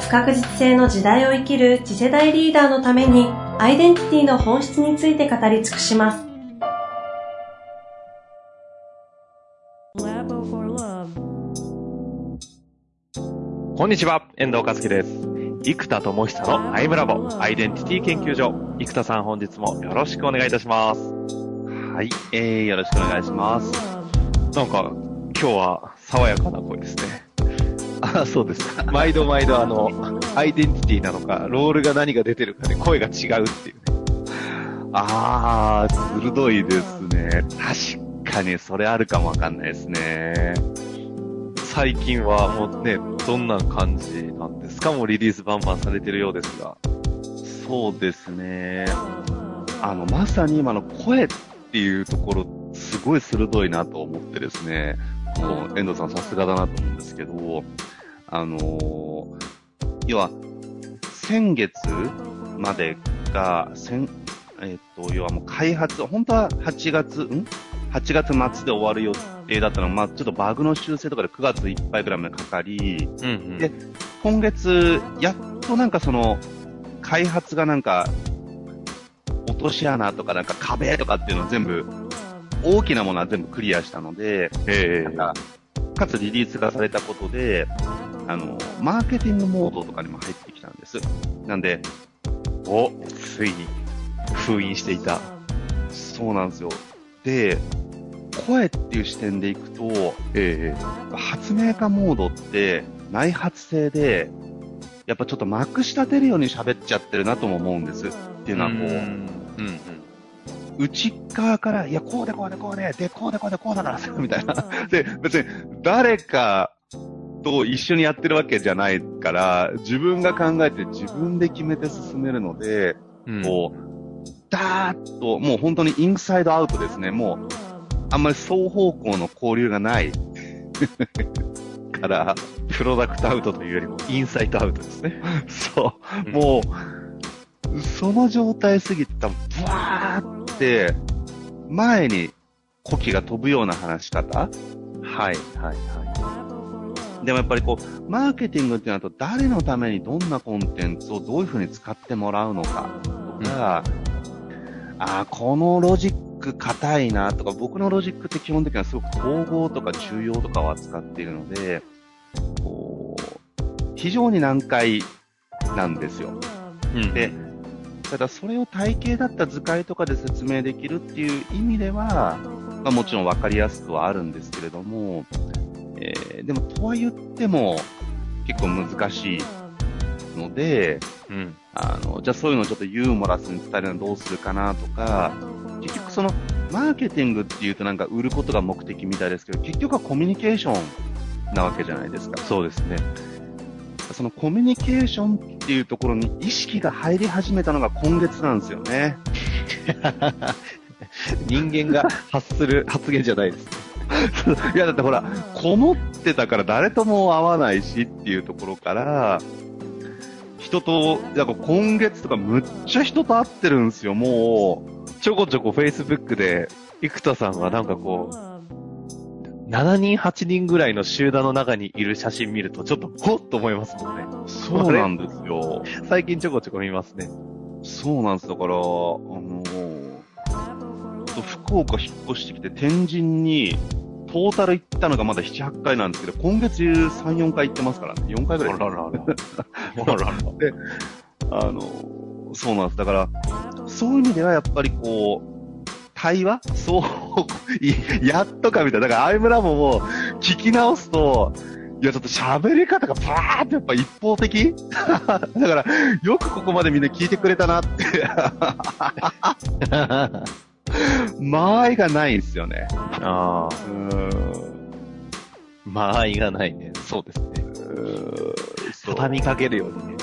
不確実性の時代を生きる次世代リーダーのためにアイデンティティの本質について語り尽くします。こんにちは、遠藤和樹です。生田智久のアイムラボアイデンティティ研究所。生田さん本日もよろしくお願いいたします。はい、えー、よろしくお願いします。なんか、今日は爽やかな声ですね。あ、そうです。毎度毎度あの、アイデンティティなのか、ロールが何が出てるかで声が違うっていうね。あー、鋭いですね。確かにそれあるかもわかんないですね。最近はもうね、どんな感じなんですか？もうリリースバンバンされてるようですが。そうですね。あの、まさに今の声っていうところ、すごい鋭いなと思ってですね。もう、遠藤さんさすがだなと思うんですけど、あのー、要は、先月までが、先、えっ、と、要はもう開発、本当は8月、ん ?8 月末で終わる予定だったのが、まあちょっとバグの修正とかで9月いっぱいぐらいまでかかり、うんうん、で、今月、やっとなんかその、開発がなんか、落とし穴とかなんか壁とかっていうのを全部大きなものは全部クリアしたので、えー、かかつリリースがされたことで、あの、マーケティングモードとかにも入ってきたんです。なんで、お、ついに封印していた。そうなんですよ。で、声っていう視点でいくと、えー、発明家モードって内発性で、やっぱちょっとまくし立てるように喋っちゃってるなとも思うんです。っていうのはこう、うんうん内側から、いや、こうでこうでこうで、で、こうでこうでこうだからさ、みたいな。で、別に、誰かと一緒にやってるわけじゃないから、自分が考えて自分で決めて進めるので、うん、こう、ダーッと、もう本当にインサイドアウトですね。もう、あんまり双方向の交流がない。から、プロダクトアウトというよりも、インサイドアウトですね。そう。もう、その状態すぎたら、ブワーって、前に呼気が飛ぶような話し方？はい、はい、はい。でもやっぱりこう、マーケティングってなると、誰のためにどんなコンテンツをどういうふうに使ってもらうのかとか、うん、ああ、このロジック硬いなとか、僕のロジックって基本的にはすごく統合とか重要とかを扱っているので、こう、非常に難解なんですよ。うん、で、ただそれを体系だった図解とかで説明できるっていう意味では、まあ、もちろん分かりやすくはあるんですけれども、えー、でもとは言っても結構難しいので、うん、あの、じゃあそういうのをちょっとユーモラスに伝えるのはどうするかなとか、結局そのマーケティングっていうとなんか売ることが目的みたいですけど、結局はコミュニケーションなわけじゃないですか。そうですね。そのコミュニケーションっていうところに意識が入り始めたのが今月なんですよね。人間が発する 発言じゃないですね。いや、だってほら、こもってたから誰とも会わないしっていうところから、人と、なんか今月とかむっちゃ人と会ってるんですよ、もう。ちょこちょこ Facebook で、生田さんがなんかこう、7人、8人ぐらいの集団の中にいる写真見ると、ちょっとほっと思いますもんね。そうなんですよ。最近ちょこちょこ見ますね。そうなんです。だから、あのー、福岡引っ越してきて天神に、トータル行ったのがまだ7、8回なんですけど、今月3、4回行ってますからね。4回ぐらい。あららら。あららら。で、あのー、そうなんです。だから、そういう意味ではやっぱりこう、対話？そう、やっとかみたいな。だから、アイムラボも聞き直すと、いや、ちょっと喋り方がバーってやっぱ一方的？だから、よくここまでみんな聞いてくれたなって 間合いがないんですよね。ああ。うん。間合いがないね。そうですね。畳みかけるようにね。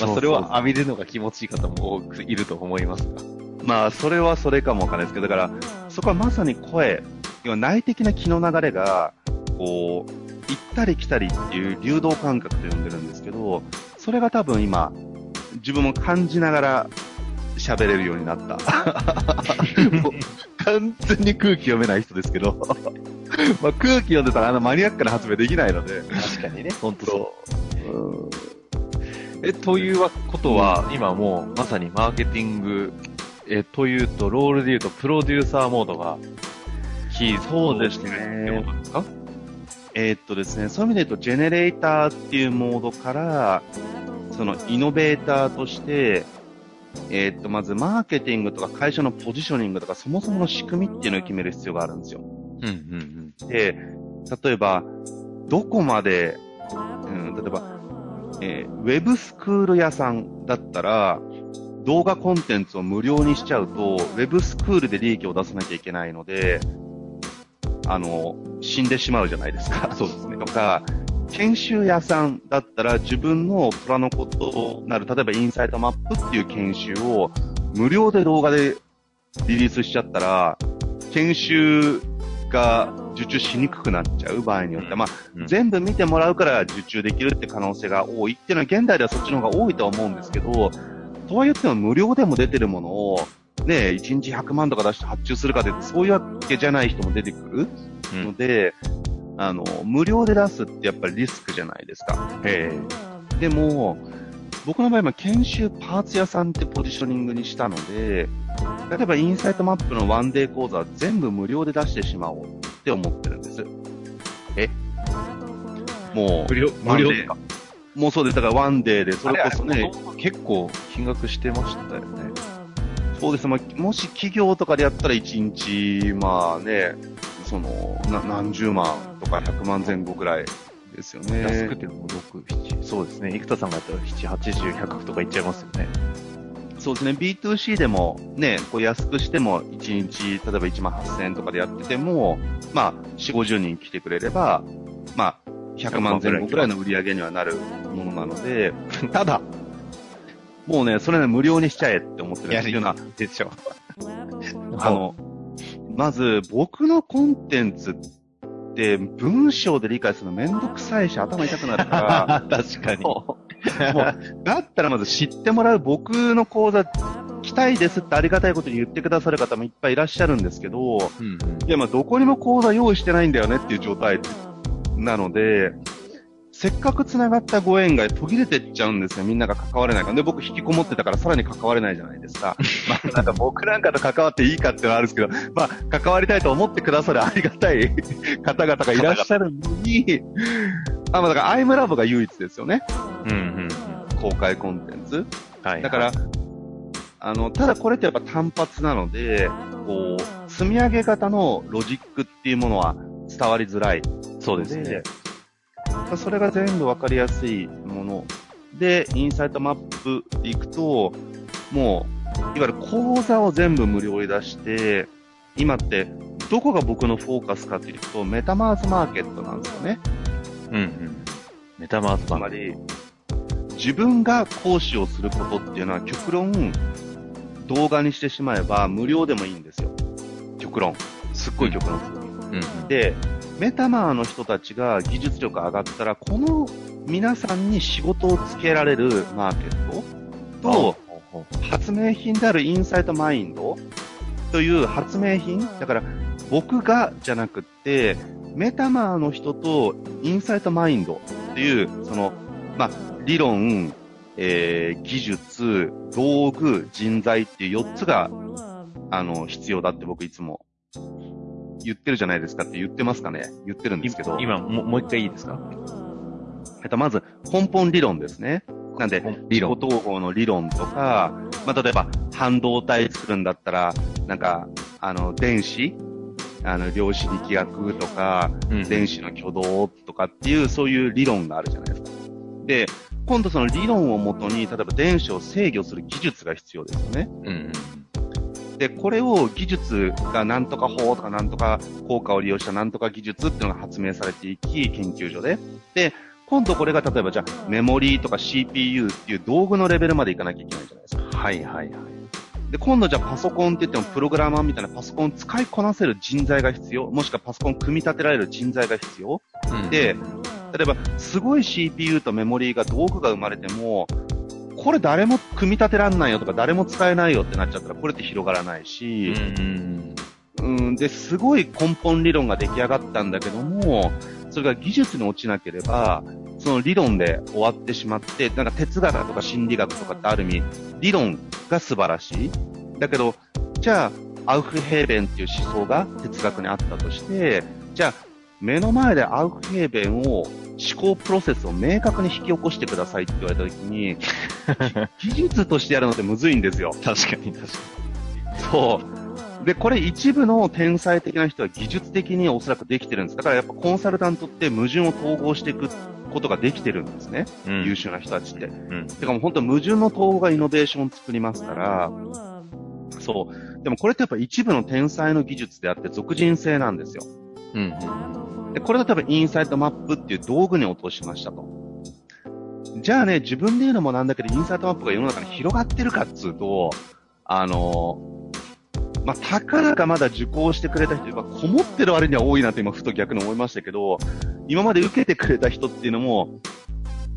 まあ、それは浴びるのが気持ちいい方も多くいると思いますが。まあ、それはそれかもわかんないですけど、だから、そこはまさに声、要は内的な気の流れが、こう、行ったり来たりっていう流動感覚と呼んでるんですけど、それが多分今、自分も感じながら喋れるようになった。もう完全に空気読めない人ですけど、まあ空気読んでたらあのマニアックな発明できないので。確かにね、本当そう。え、ということは、今もうまさにマーケティング、え、というと、ロールで言うと、プロデューサーモードが、キーそうですね。ってことですか？えー、っとですね、そういう意味で言うと、ジェネレーターっていうモードから、そのイノベーターとして、えー、っと、まずマーケティングとか会社のポジショニングとかそもそもの仕組みっていうのを決める必要があるんですよ。うんうんうん、で、例えば、どこまで、うん、例えば、えー、ウェブスクール屋さんだったら、動画コンテンツを無料にしちゃうと、ウェブスクールで利益を出さなきゃいけないので、あの、死んでしまうじゃないですか。そうですね。とか、研修屋さんだったら自分の虎のことなる、例えばインサイトマップっていう研修を無料で動画でリリースしちゃったら、研修が受注しにくくなっちゃう場合によっては、まあ、うん、全部見てもらうから受注できるって可能性が多いっていうのは現代ではそっちの方が多いとは思うんですけど、とは言っても無料でも出てるものを、ね、1日100万とか出して発注するかで、そういうわけじゃない人も出てくるので、うん、あの、無料で出すってやっぱりリスクじゃないですか。ええ。でも、僕の場合は研修パーツ屋さんってポジショニングにしたので、例えばインサイトマップのワンデー講座は全部無料で出してしまおうって思ってるんです。え？もう、無料、無料？ですかもうそうです。だからワンデーで、それこそね。結構金額してましたよね。そうです。まあ、もし企業とかでやったら1日、まあね、その、な何十万とか100万前後ぐらいですよね。安くても6、7、そうですね。生田さんがやったら7、80、100とかいっちゃいますよね。そうですね。B2C でもね、こう安くしても1日、例えば1万8000円とかでやってても、まあ、4、50人来てくれれば、まあ、100万前後ぐらいの売り上げにはなるものなので、ただ、もうね、それね、無料にしちゃえって思ってるんですよ。でしょ。あの、まず、僕のコンテンツって、文章で理解するのめんどくさいし、頭痛くなるから。確かに。もう、だったらまず知ってもらう僕の講座、来たいですってありがたいことに言ってくださる方もいっぱいいらっしゃるんですけど、うんうん、いや、まあ、どこにも講座用意してないんだよねっていう状態なので、せっかく繋がったご縁が途切れてっちゃうんですよ。みんなが関われないから。で、僕引きこもってたからさらに関われないじゃないですか。まあ、なんか僕なんかと関わっていいかっていうのはあるんですけど、まあ、関わりたいと思ってくださるありがたい 方々がいらっしゃるのに、あ、まあ、だからアイムラボが唯一ですよね。うんうん、公開コンテンツ。はい。だから、あの、ただこれってやっぱ単発なので、こう、積み上げ型のロジックっていうものは伝わりづらい。そうですね。それが全部わかりやすいもの。で、インサイトマップでいくと、もう、いわゆる講座を全部無料で出して、今って、どこが僕のフォーカスかっていうと、メタマーズマーケットなんですよね。うんうん。メタマーズマーケット。つまり、自分が講師をすることっていうのは極論、動画にしてしまえば無料でもいいんですよ。極論。すっごい極論ですよ。うん、で、メタマーの人たちが技術力上がったら、この皆さんに仕事をつけられるマーケットと、発明品であるインサイトマインドという発明品、だから僕がじゃなくって、メタマーの人とインサイトマインドっていう、その、まあ、理論、えー、技術、道具、人材っていう4つが、あの、必要だって僕いつも言ってるじゃないですかって言ってますかね？言ってるんですけど。今、ももう一回いいですか？えっと、まず、根本理論ですね。なんで、理論。統合の理論とか、まあ、例えば、半導体作るんだったら、なんか、あの、電子？あの、量子力学とか、うん、電子の挙動とかっていう、そういう理論があるじゃないですか。で、今度その理論をもとに、例えば電子を制御する技術が必要ですよね。うん、で、これを技術がなんとか法とかなんとか効果を利用したなんとか技術っていうのが発明されていき、研究所で。で、今度これが例えばじゃあメモリーとか CPU っていう道具のレベルまでいかなきゃいけないじゃないですか。はいはいはい。で、今度じゃあパソコンって言ってもプログラマーみたいなパソコンを使いこなせる人材が必要、もしくはパソコン組み立てられる人材が必要。うんで、例えばすごい CPU とメモリーが道具が生まれても、これ誰も組み立てらんないよとか誰も使えないよってなっちゃったらこれって広がらないし、うんうん、で、すごい根本理論が出来上がったんだけども、それが技術に落ちなければ、その理論で終わってしまって、なんか哲学とか心理学とかってある意味、理論が素晴らしい。だけど、じゃあ、アウフヘーベンっていう思想が哲学にあったとして、じゃあ、目の前でアウフヘーベンを、思考プロセスを明確に引き起こしてくださいって言われたときに、技術としてやるのってむずいんですよ。確かに確かそう。で、これ一部の天才的な人は技術的におそらくできてるんです。だからやっぱコンサルタントって矛盾を統合していくことができてるんですね。に。うん優秀な人たちって。うん。てかもう本当矛盾の統合がイノベーションを作りますから、そう。でもこれってやっぱ一部の天才の技術であって俗人性なんですよ。うん。で、これ例えばインサイトマップっていう道具に落としましたと。じゃあね、自分で言うのもなんだけど、インサイトマップが世の中に広がってるかっつうと、あのまあ、たかだかまだ受講してくれた人がこもってる割には多いなって今ふと逆に思いましたけど、今まで受けてくれた人っていうのも、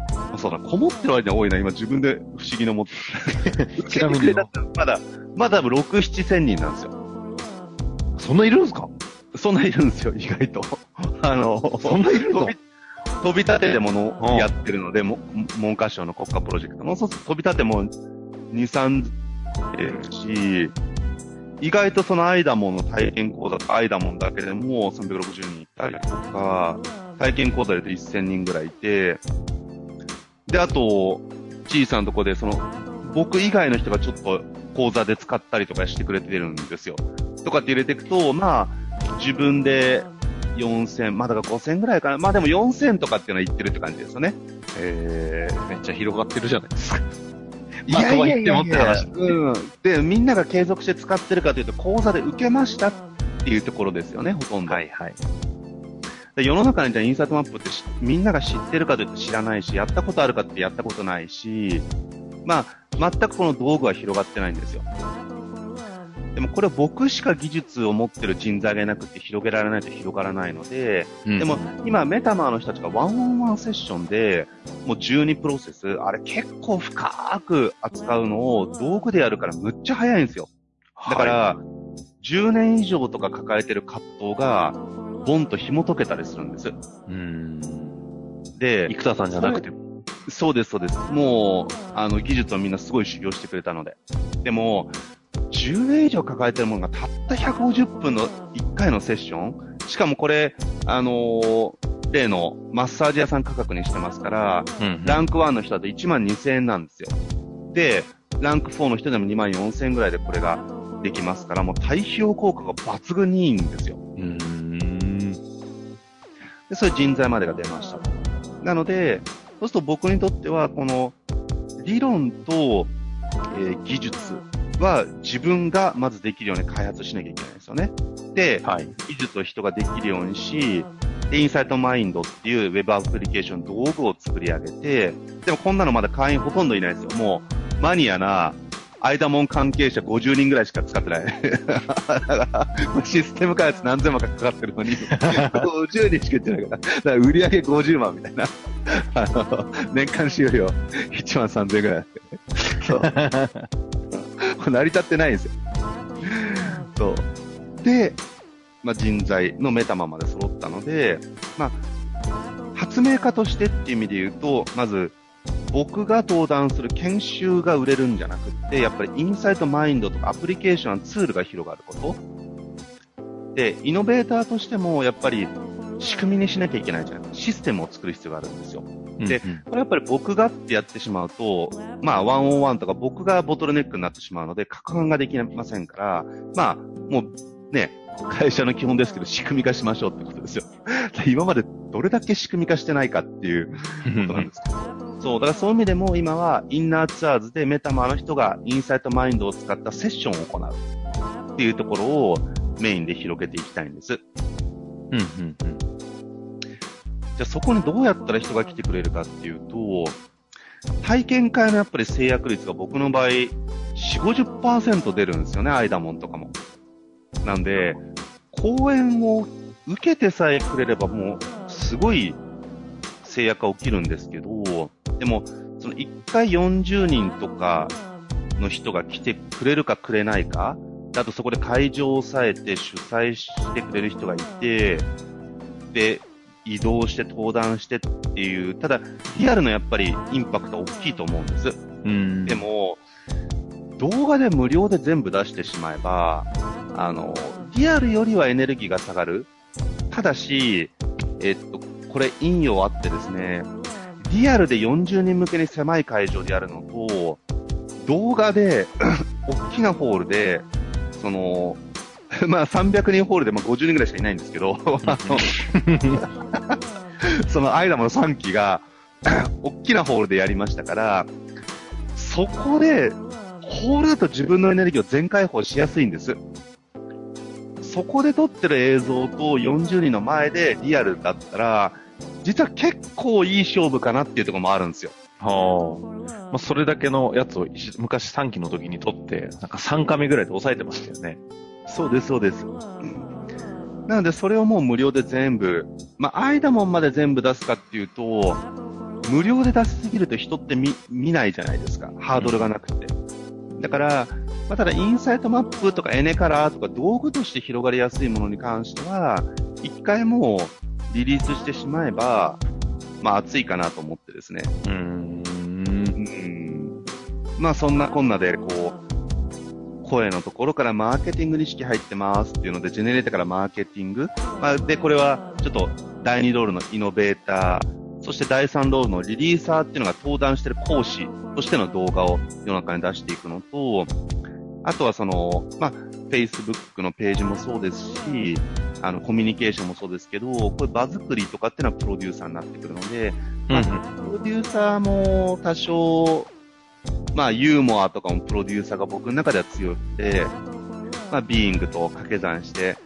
まあそうだ、こもってる割には多いな、今自分で不思議に思って。受けてくれた人はまだ、まだ6、7千人なんですよ。そんないるんですか？そんないるんですよ、意外と。あの、そんないるの？飛び立てでものうんやってるので、も文科省の国家プロジェクトの、そう飛び立ても2、3えるし、意外とそのアイダモンの体験講座とかアイダモンだけでも360人いたりとか、体験講座で言うと1000人ぐらいいて、で、あと、小さなとこで、その、僕以外の人がちょっと講座で使ったりとかしてくれてるんですよ。とかって入れていくと、まあ、自分で4000、まあだから5000ぐらいかな。まあでも4000とかっていうのは言ってるって感じですよね。えー、めっちゃ広がってるじゃないですか。いやいやいやいやまあとは言ってもって話うん。で、みんなが継続して使ってるかというと、講座で受けましたっていうところですよね、ほとんど。はいはい。で世の中にじゃあインサートマップってしみんなが知ってるかというと知らないし、やったことあるかってやったことないし、まあ、全くこの道具は広がってないんですよ。でもこれは僕しか技術を持ってる人材がいなくて広げられないと広がらないので、ででも、今メタマーの人たちがワンオンワンセッションで、もう12プロセス、あれ結構深く扱うのを道具でやるからむっちゃ早いんですよ。だから、10年以上とか抱えてる葛藤が、ボンと紐解けたりするんです。うん。で、生田さんじゃなくても。そうです、そうです。もう、あの、技術をみんなすごい修行してくれたので。でも、10年以上抱えてるものがたった150分の1回のセッションしかもこれ、あのー例のマッサージ屋さん価格にしてますから、うんランク1の人だと1万2000円なんですよ。で、ランク4の人でも2万4000円ぐらいでこれができますから、もう対比効果が抜群にいいんですよ。うん。で、そういう人材までが出ましたと。なので、そうすると僕にとっては、この理論と、えー技術は自分がまずできるように開発しなきゃいけないですよね。で、はい。技術を人ができるようにし、で、インサイトマインドっていうウェブアプリケーション道具を作り上げて、でもこんなのまだ会員ほとんどいないですよ。もう、マニアな、アイダモン関係者50人ぐらいしか使ってない。だから、システム開発何千万かかかってるのに、50人しか言ってないから、だから売り上げ50万みたいな。あの、年間収入1万3000円ぐらい。そう。成り立ってないんですよ。そう。で、まあ、人材のメタマまで揃ったので、まあ、発明家としてっていう意味で言うと、まず、僕が登壇する研修が売れるんじゃなくって、やっぱりインサイトマインドとかアプリケーションのツールが広がること。で、イノベーターとしても、やっぱり仕組みにしなきゃいけないじゃないシステムを作る必要があるんですよ。でうんこれやっぱり僕がってやってしまうと、まあ、ワンオンワンとか僕がボトルネックになってしまうので、拡販ができませんから、まあ、もうね、会社の基本ですけど、仕組み化しましょうってことですよ。で今までどれだけ仕組み化してないかっていうことなんですけど。そう、だからそういう意味でも今はインナーツアーズでメタマーの人がインサイトマインドを使ったセッションを行うっていうところをメインで広げていきたいんです。うんうんうん。じゃあそこにどうやったら人が来てくれるかっていうと、体験会のやっぱり制約率が僕の場合、4、50%出るんですよね、アイダモンとかも。なんで、講演を受けてさえくれればもう、すごい制約が起きるんですけど、でも、その1回40人とかの人が来てくれるかくれないか、あとそこで会場を抑えて主催してくれる人がいて、で、移動して登壇してっていう、ただ、リアルのやっぱりインパクト大きいと思うんです。うん。で、も、動画で無料で全部出してしまえば、あの、リアルよりはエネルギーが下がる。ただし、えっと、これ引用あってですね、リアルで40人向けに狭い会場でやるのと、動画で、大きなホールで、その、まあ300人ホールでまあ50人ぐらいしかいないんですけど、あの そのアイダムの3期が、大きなホールでやりましたから、そこで、ホールだと自分のエネルギーを全開放しやすいんです。そこで撮ってる映像と40人の前でリアルだったら、実は結構いい勝負かなっていうところもあるんですよ。はあ。まあ、それだけのやつを一昔3期の時に撮って、なんか3カメぐらいで抑えてましたよね。そうです、そうです。なので、それをもう無料で全部、まあ、アイダモンまで全部出すかっていうと、無料で出しすぎると人って見、見ないじゃないですか。ハードルがなくて。だから、まあ、ただ、インサイトマップとかエネカラーとか道具として広がりやすいものに関しては、一回もうリリースしてしまえば、まあ、熱いかなと思ってですね。うーん。うんまあそんなこんなで、こう、声のところからマーケティングに意識入ってますっていうので、ジェネレーターからマーケティング。まあ、で、これはちょっと第2ロールのイノベーター、そして第3ロールのリリーサーっていうのが登壇してる講師としての動画を世の中に出していくのと、あとはその、まあ、Facebook のページもそうですし、あの、コミュニケーションもそうですけど、これ場作りとかっていうのはプロデューサーになってくるので、うんうん。プロデューサーも多少、まあ、ユーモアとかもプロデューサーが僕の中では強くて、まあ、ビーイングと掛け算して、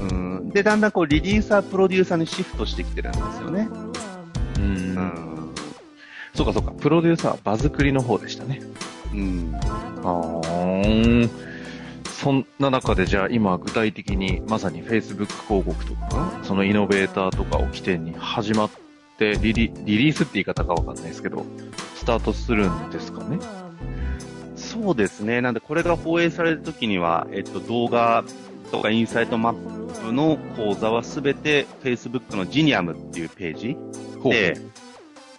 うん、で、だんだんこう、リリーサー、プロデューサーにシフトしてきてるんですよね。う。うんん。そうかそうか。プロデューサー、場作りの方でしたね。うん。あーそんな中でじゃあ今具体的にまさに Facebook 広告とか、そのイノベーターとかを起点に始まってリリリリースって言い方かわかんないですけど、スタートするんですかね？そうですね。なんで、これが放映されるときには、えっと、動画とかインサイトマップの講座はすべて Facebook のジニアムっていうページで、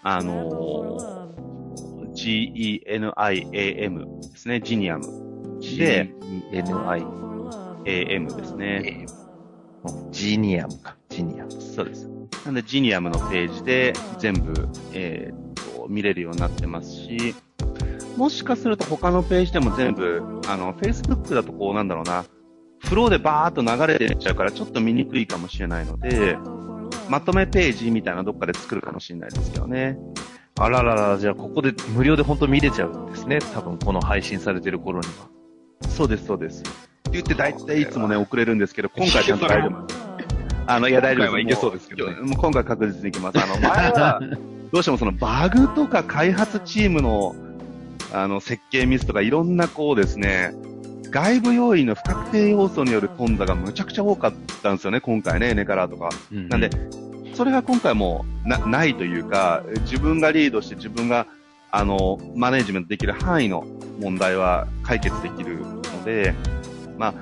あのー G-E-N-I-A-M ですね、ジニアム。で、GNI、AM ですね。ジニアムか、ジニアム。そうです。なんで、ジニアムのページで全部、えー見れるようになってますし、もしかすると他のページでも全部、あの、Facebook だとこうなんだろうな、フローでバーっと流れてっちゃうからちょっと見にくいかもしれないので、まとめページみたいなのどっかで作るかもしれないですけどね。あららら、じゃあここで無料で本当見れちゃうんですね。多分この配信されてる頃には。そうです、そうです。って言って大体いつもね、遅れるんですけど、今回ちゃんと大丈夫。あの、いや、大丈夫いけそうですけどねもう今回確実にいきます。あの、前は、どうしてもそのバグとか開発チームの、あの、設計ミスとかいろんなこうですね、外部要因の不確定要素による頓挫がむちゃくちゃ多かったんですよね、今回ね、ネカラーとか。なんで、それが今回もなないというか、自分がリードして自分が、あの、マネジメントできる範囲の問題は解決できるので、まあ、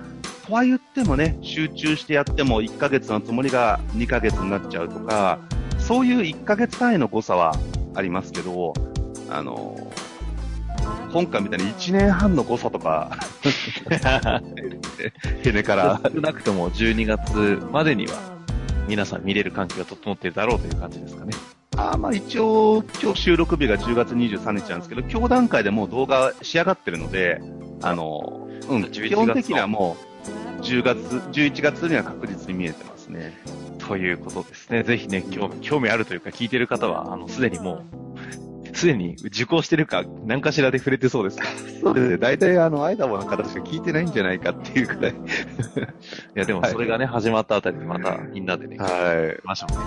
とは言ってもね、集中してやっても1ヶ月のつもりが2ヶ月になっちゃうとか、そういう1ヶ月単位の誤差はありますけど、あの、今回みたいに1年半の誤差とか、から、少なくとも12月までには皆さん見れる環境が整っているだろうという感じですかね。あーまあ一応、今日収録日が10月23日なんですけど、今日段階でもう動画仕上がってるので、あの、うん、11月基本的にはもう、10月、11月には確実に見えてますね。ということですね。ぜひね、興味興味あるというか聞いてる方は、あの、すでにもう、すでに受講してるか、何かしらで触れてそうですか そうですね。大体あの、アイダモの方しか聞いてないんじゃないかっていうくらい。いや、でもそれがね、始まったあたりにまたみんなでね、はましょうね。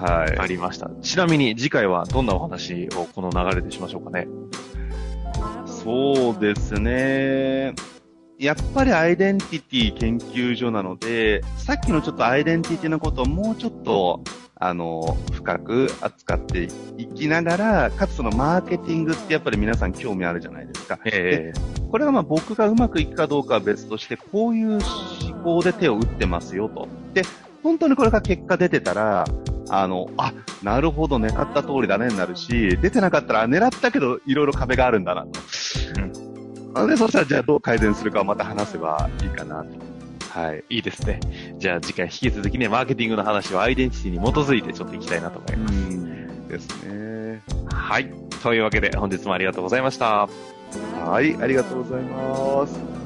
い。はい。ありました。ちなみに次回はどんなお話をこの流れでしましょうかね。そうですね。やっぱりアイデンティティ研究所なので、さっきのちょっとアイデンティティのことをもうちょっと、あの、深く扱っていきながら、かつそのマーケティングってやっぱり皆さん興味あるじゃないですか。えこれはまあ僕がうまくいくかどうかは別として、こういう思考で手を打ってますよと。で、本当にこれが結果出てたら、あの、あ、なるほど、狙った通りだねになるし、出てなかったら、あ狙ったけど、いろいろ壁があるんだなと。うん。で、そしたら、じゃあどう改善するかをまた話せばいいかなと。はい。いいですね。じゃあ次回引き続きね、マーケティングの話をアイデンティティに基づいてちょっといきたいなと思います。うん。ですね。はい。というわけで本日もありがとうございました。はい、ありがとうございます。